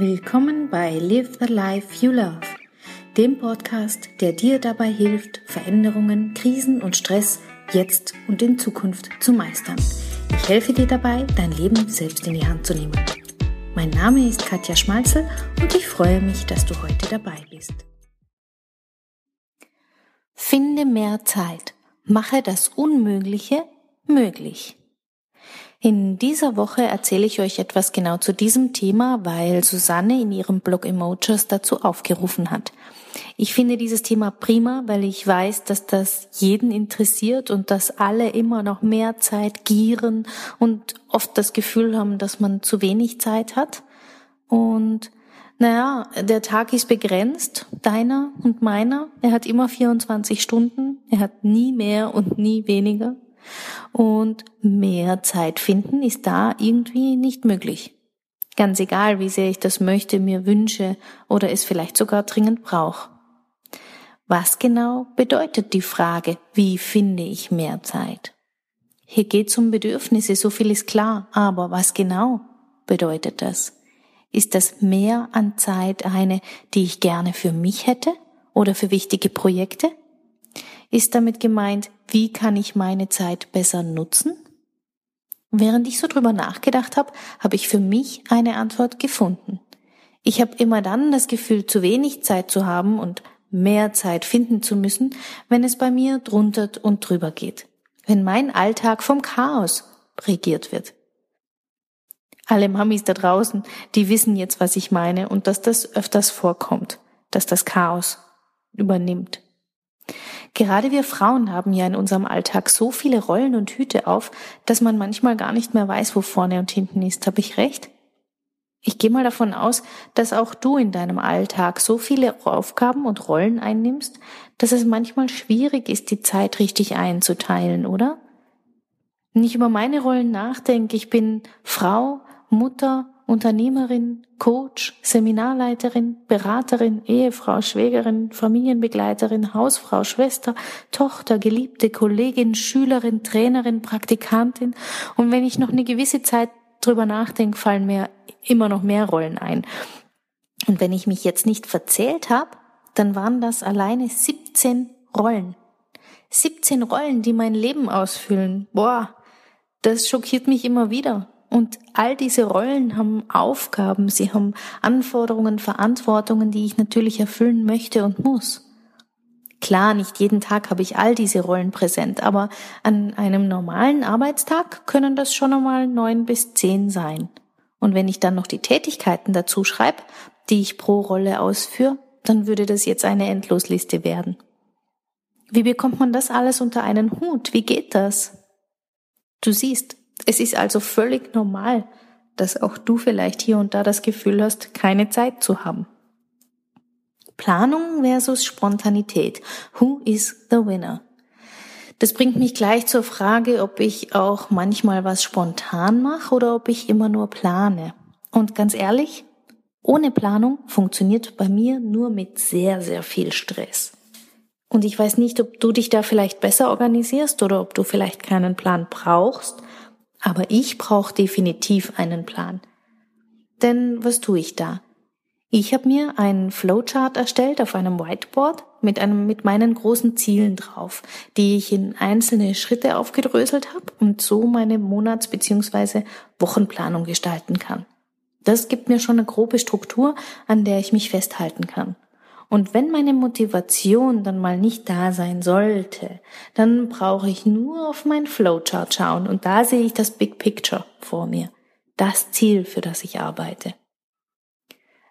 Willkommen bei Live the Life You Love, dem Podcast, der dir dabei hilft, Veränderungen, Krisen und Stress jetzt und in Zukunft zu meistern. Ich helfe dir dabei, dein Leben selbst in die Hand zu nehmen. Mein Name ist Katja Schmalzel und ich freue mich, dass du heute dabei bist. Finde mehr Zeit. Mache das Unmögliche möglich. In dieser Woche erzähle ich euch etwas genau zu diesem Thema, weil Susanne in ihrem Blog Emojis dazu aufgerufen hat. Ich finde dieses Thema prima, weil ich weiß, dass das jeden interessiert und dass alle immer noch mehr Zeit gieren und oft das Gefühl haben, dass man zu wenig Zeit hat. Und naja, der Tag ist begrenzt, deiner und meiner. Er hat immer 24 Stunden, er hat nie mehr und nie weniger. Und mehr Zeit finden ist da irgendwie nicht möglich. Ganz egal, wie sehr ich das möchte, mir wünsche oder es vielleicht sogar dringend brauche. Was genau bedeutet die Frage, wie finde ich mehr Zeit? Hier geht es um Bedürfnisse, so viel ist klar, aber was genau bedeutet das? Ist das mehr an Zeit eine, die ich gerne für mich hätte oder für wichtige Projekte? Ist damit gemeint, wie kann ich meine Zeit besser nutzen? Während ich so drüber nachgedacht habe, habe ich für mich eine Antwort gefunden. Ich habe immer dann das Gefühl, zu wenig Zeit zu haben und mehr Zeit finden zu müssen, wenn es bei mir drunter und drüber geht, wenn mein Alltag vom Chaos regiert wird. Alle Mamis da draußen, die wissen jetzt, was ich meine und dass das öfters vorkommt, dass das Chaos übernimmt. Gerade wir Frauen haben ja in unserem Alltag so viele Rollen und Hüte auf, dass man manchmal gar nicht mehr weiß, wo vorne und hinten ist. Habe ich recht? Ich gehe mal davon aus, dass auch du in deinem Alltag so viele Aufgaben und Rollen einnimmst, dass es manchmal schwierig ist, die Zeit richtig einzuteilen, oder? Wenn ich über meine Rollen nachdenke, ich bin Frau, Mutter, Unternehmerin, Coach, Seminarleiterin, Beraterin, Ehefrau, Schwägerin, Familienbegleiterin, Hausfrau, Schwester, Tochter, Geliebte, Kollegin, Schülerin, Trainerin, Praktikantin. Und wenn ich noch eine gewisse Zeit drüber nachdenke, fallen mir immer noch mehr Rollen ein. Und wenn ich mich jetzt nicht verzählt habe, dann waren das alleine 17 Rollen. 17 Rollen, die mein Leben ausfüllen. Boah, das schockiert mich immer wieder. Und all diese Rollen haben Aufgaben, sie haben Anforderungen, Verantwortungen, die ich natürlich erfüllen möchte und muss. Klar, nicht jeden Tag habe ich all diese Rollen präsent, aber an einem normalen Arbeitstag können das schon einmal neun bis zehn sein. Und wenn ich dann noch die Tätigkeiten dazu schreibe, die ich pro Rolle ausführe, dann würde das jetzt eine Endlosliste werden. Wie bekommt man das alles unter einen Hut? Wie geht das? Du siehst, es ist also völlig normal, dass auch du vielleicht hier und da das Gefühl hast, keine Zeit zu haben. Planung versus Spontanität. Who is the winner? Das bringt mich gleich zur Frage, ob ich auch manchmal was spontan mache oder ob ich immer nur plane. Und ganz ehrlich, ohne Planung funktioniert bei mir nur mit sehr, sehr viel Stress. Und ich weiß nicht, ob du dich da vielleicht besser organisierst oder ob du vielleicht keinen Plan brauchst aber ich brauche definitiv einen Plan. Denn was tue ich da? Ich habe mir einen Flowchart erstellt auf einem Whiteboard mit einem mit meinen großen Zielen drauf, die ich in einzelne Schritte aufgedröselt habe und so meine Monats- bzw. Wochenplanung gestalten kann. Das gibt mir schon eine grobe Struktur, an der ich mich festhalten kann. Und wenn meine Motivation dann mal nicht da sein sollte, dann brauche ich nur auf mein Flowchart schauen. Und da sehe ich das Big Picture vor mir, das Ziel, für das ich arbeite.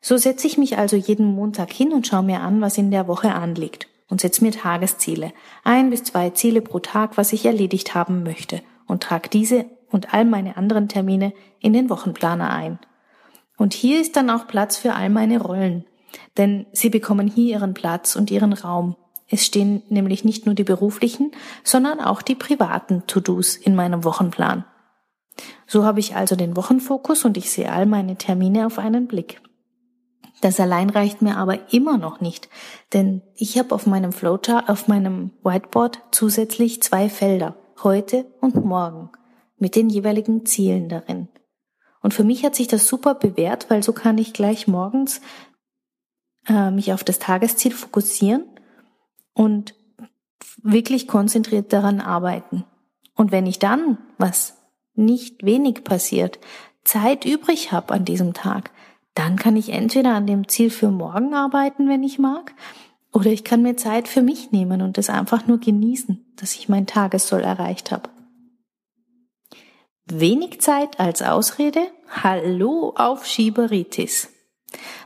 So setze ich mich also jeden Montag hin und schaue mir an, was in der Woche anliegt. Und setze mir Tagesziele, ein bis zwei Ziele pro Tag, was ich erledigt haben möchte. Und trage diese und all meine anderen Termine in den Wochenplaner ein. Und hier ist dann auch Platz für all meine Rollen, denn sie bekommen hier ihren Platz und ihren Raum. Es stehen nämlich nicht nur die beruflichen, sondern auch die privaten To-Dos in meinem Wochenplan. So habe ich also den Wochenfokus und ich sehe all meine Termine auf einen Blick. Das allein reicht mir aber immer noch nicht, denn ich habe auf meinem Flowchart, auf meinem Whiteboard zusätzlich zwei Felder, heute und morgen, mit den jeweiligen Zielen darin. Und für mich hat sich das super bewährt, weil so kann ich gleich morgens äh, mich auf das Tagesziel fokussieren und wirklich konzentriert daran arbeiten. Und wenn ich dann, was nicht wenig passiert, Zeit übrig habe an diesem Tag, dann kann ich entweder an dem Ziel für morgen arbeiten, wenn ich mag, oder ich kann mir Zeit für mich nehmen und es einfach nur genießen, dass ich mein Tagessoll erreicht habe. Wenig Zeit als Ausrede? Hallo auf Schieberitis.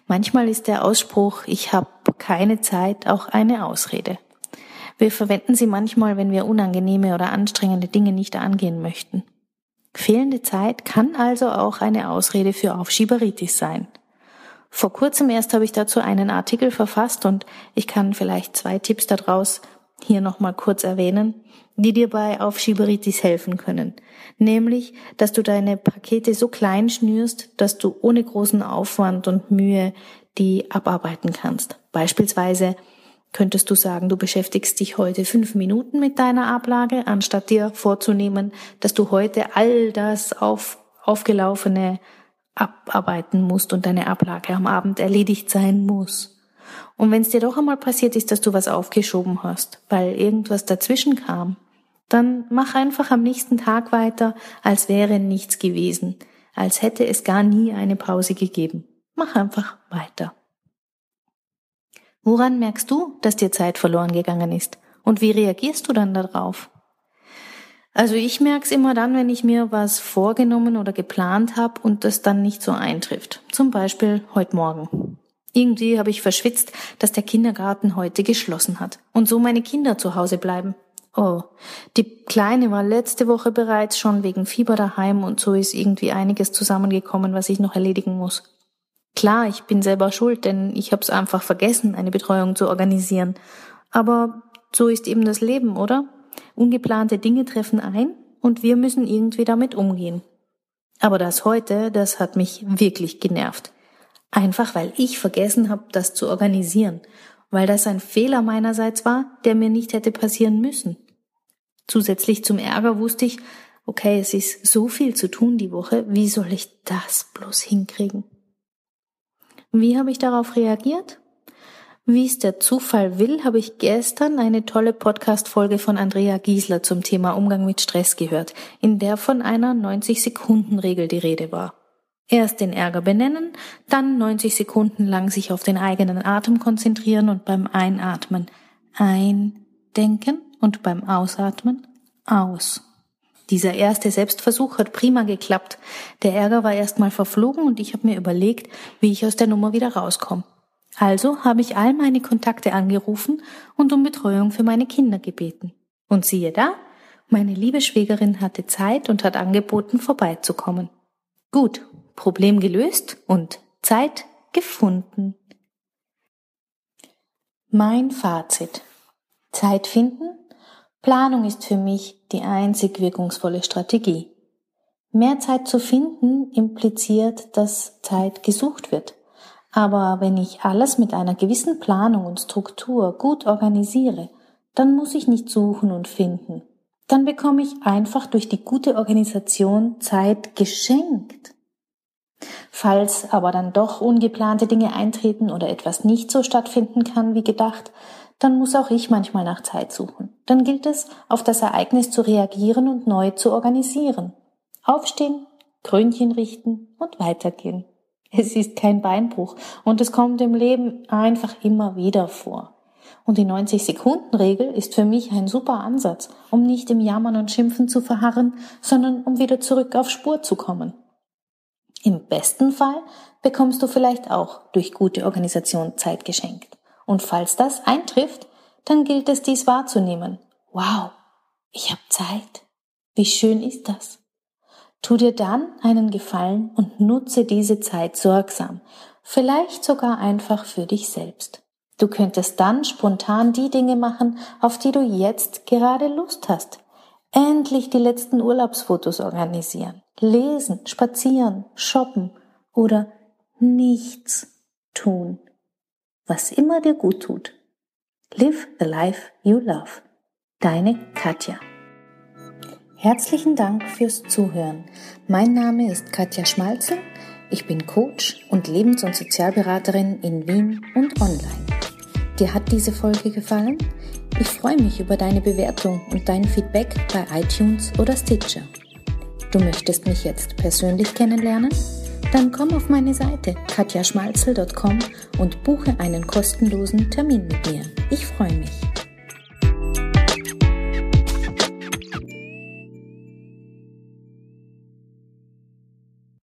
Manchmal ist der Ausspruch, ich habe keine Zeit, auch eine Ausrede. Wir verwenden sie manchmal, wenn wir unangenehme oder anstrengende Dinge nicht angehen möchten. Fehlende Zeit kann also auch eine Ausrede für Aufschieberitis sein. Vor kurzem erst habe ich dazu einen Artikel verfasst und ich kann vielleicht zwei Tipps daraus hier nochmal kurz erwähnen, die dir bei Aufschieberitis helfen können. Nämlich, dass du deine Pakete so klein schnürst, dass du ohne großen Aufwand und Mühe die abarbeiten kannst. Beispielsweise könntest du sagen, du beschäftigst dich heute fünf Minuten mit deiner Ablage, anstatt dir vorzunehmen, dass du heute all das auf, aufgelaufene abarbeiten musst und deine Ablage am Abend erledigt sein muss. Und wenn es dir doch einmal passiert ist, dass du was aufgeschoben hast, weil irgendwas dazwischen kam, dann mach einfach am nächsten Tag weiter, als wäre nichts gewesen, als hätte es gar nie eine Pause gegeben. Mach einfach weiter. Woran merkst du, dass dir Zeit verloren gegangen ist? Und wie reagierst du dann darauf? Also ich merk's immer dann, wenn ich mir was vorgenommen oder geplant habe und das dann nicht so eintrifft. Zum Beispiel heute Morgen. Irgendwie habe ich verschwitzt, dass der Kindergarten heute geschlossen hat und so meine Kinder zu Hause bleiben. Oh, die Kleine war letzte Woche bereits schon wegen Fieber daheim und so ist irgendwie einiges zusammengekommen, was ich noch erledigen muss. Klar, ich bin selber schuld, denn ich habe es einfach vergessen, eine Betreuung zu organisieren. Aber so ist eben das Leben, oder? Ungeplante Dinge treffen ein und wir müssen irgendwie damit umgehen. Aber das heute, das hat mich wirklich genervt. Einfach weil ich vergessen habe, das zu organisieren, weil das ein Fehler meinerseits war, der mir nicht hätte passieren müssen. Zusätzlich zum Ärger wusste ich, okay, es ist so viel zu tun die Woche, wie soll ich das bloß hinkriegen? Wie habe ich darauf reagiert? Wie es der Zufall will, habe ich gestern eine tolle Podcast-Folge von Andrea Giesler zum Thema Umgang mit Stress gehört, in der von einer 90-Sekunden-Regel die Rede war. Erst den Ärger benennen, dann 90 Sekunden lang sich auf den eigenen Atem konzentrieren und beim Einatmen eindenken und beim Ausatmen aus. Dieser erste Selbstversuch hat prima geklappt. Der Ärger war erstmal verflogen und ich habe mir überlegt, wie ich aus der Nummer wieder rauskomme. Also habe ich all meine Kontakte angerufen und um Betreuung für meine Kinder gebeten. Und siehe da, meine liebe Schwägerin hatte Zeit und hat angeboten, vorbeizukommen. Gut, Problem gelöst und Zeit gefunden. Mein Fazit. Zeit finden? Planung ist für mich die einzig wirkungsvolle Strategie. Mehr Zeit zu finden impliziert, dass Zeit gesucht wird. Aber wenn ich alles mit einer gewissen Planung und Struktur gut organisiere, dann muss ich nicht suchen und finden. Dann bekomme ich einfach durch die gute Organisation Zeit geschenkt. Falls aber dann doch ungeplante Dinge eintreten oder etwas nicht so stattfinden kann wie gedacht, dann muss auch ich manchmal nach Zeit suchen. Dann gilt es, auf das Ereignis zu reagieren und neu zu organisieren. Aufstehen, Krönchen richten und weitergehen. Es ist kein Beinbruch und es kommt im Leben einfach immer wieder vor. Und die 90-Sekunden-Regel ist für mich ein super Ansatz, um nicht im Jammern und Schimpfen zu verharren, sondern um wieder zurück auf Spur zu kommen. Im besten Fall bekommst du vielleicht auch durch gute Organisation Zeit geschenkt. Und falls das eintrifft, dann gilt es dies wahrzunehmen. Wow, ich habe Zeit. Wie schön ist das? Tu dir dann einen Gefallen und nutze diese Zeit sorgsam, vielleicht sogar einfach für dich selbst. Du könntest dann spontan die Dinge machen, auf die du jetzt gerade Lust hast. Endlich die letzten Urlaubsfotos organisieren lesen, spazieren, shoppen oder nichts tun, was immer dir gut tut. Live the life you love. Deine Katja. Herzlichen Dank fürs Zuhören. Mein Name ist Katja Schmalzel. Ich bin Coach und Lebens- und Sozialberaterin in Wien und online. Dir hat diese Folge gefallen? Ich freue mich über deine Bewertung und dein Feedback bei iTunes oder Stitcher. Du möchtest mich jetzt persönlich kennenlernen? Dann komm auf meine Seite katjaschmalzel.com und buche einen kostenlosen Termin mit mir. Ich freue mich.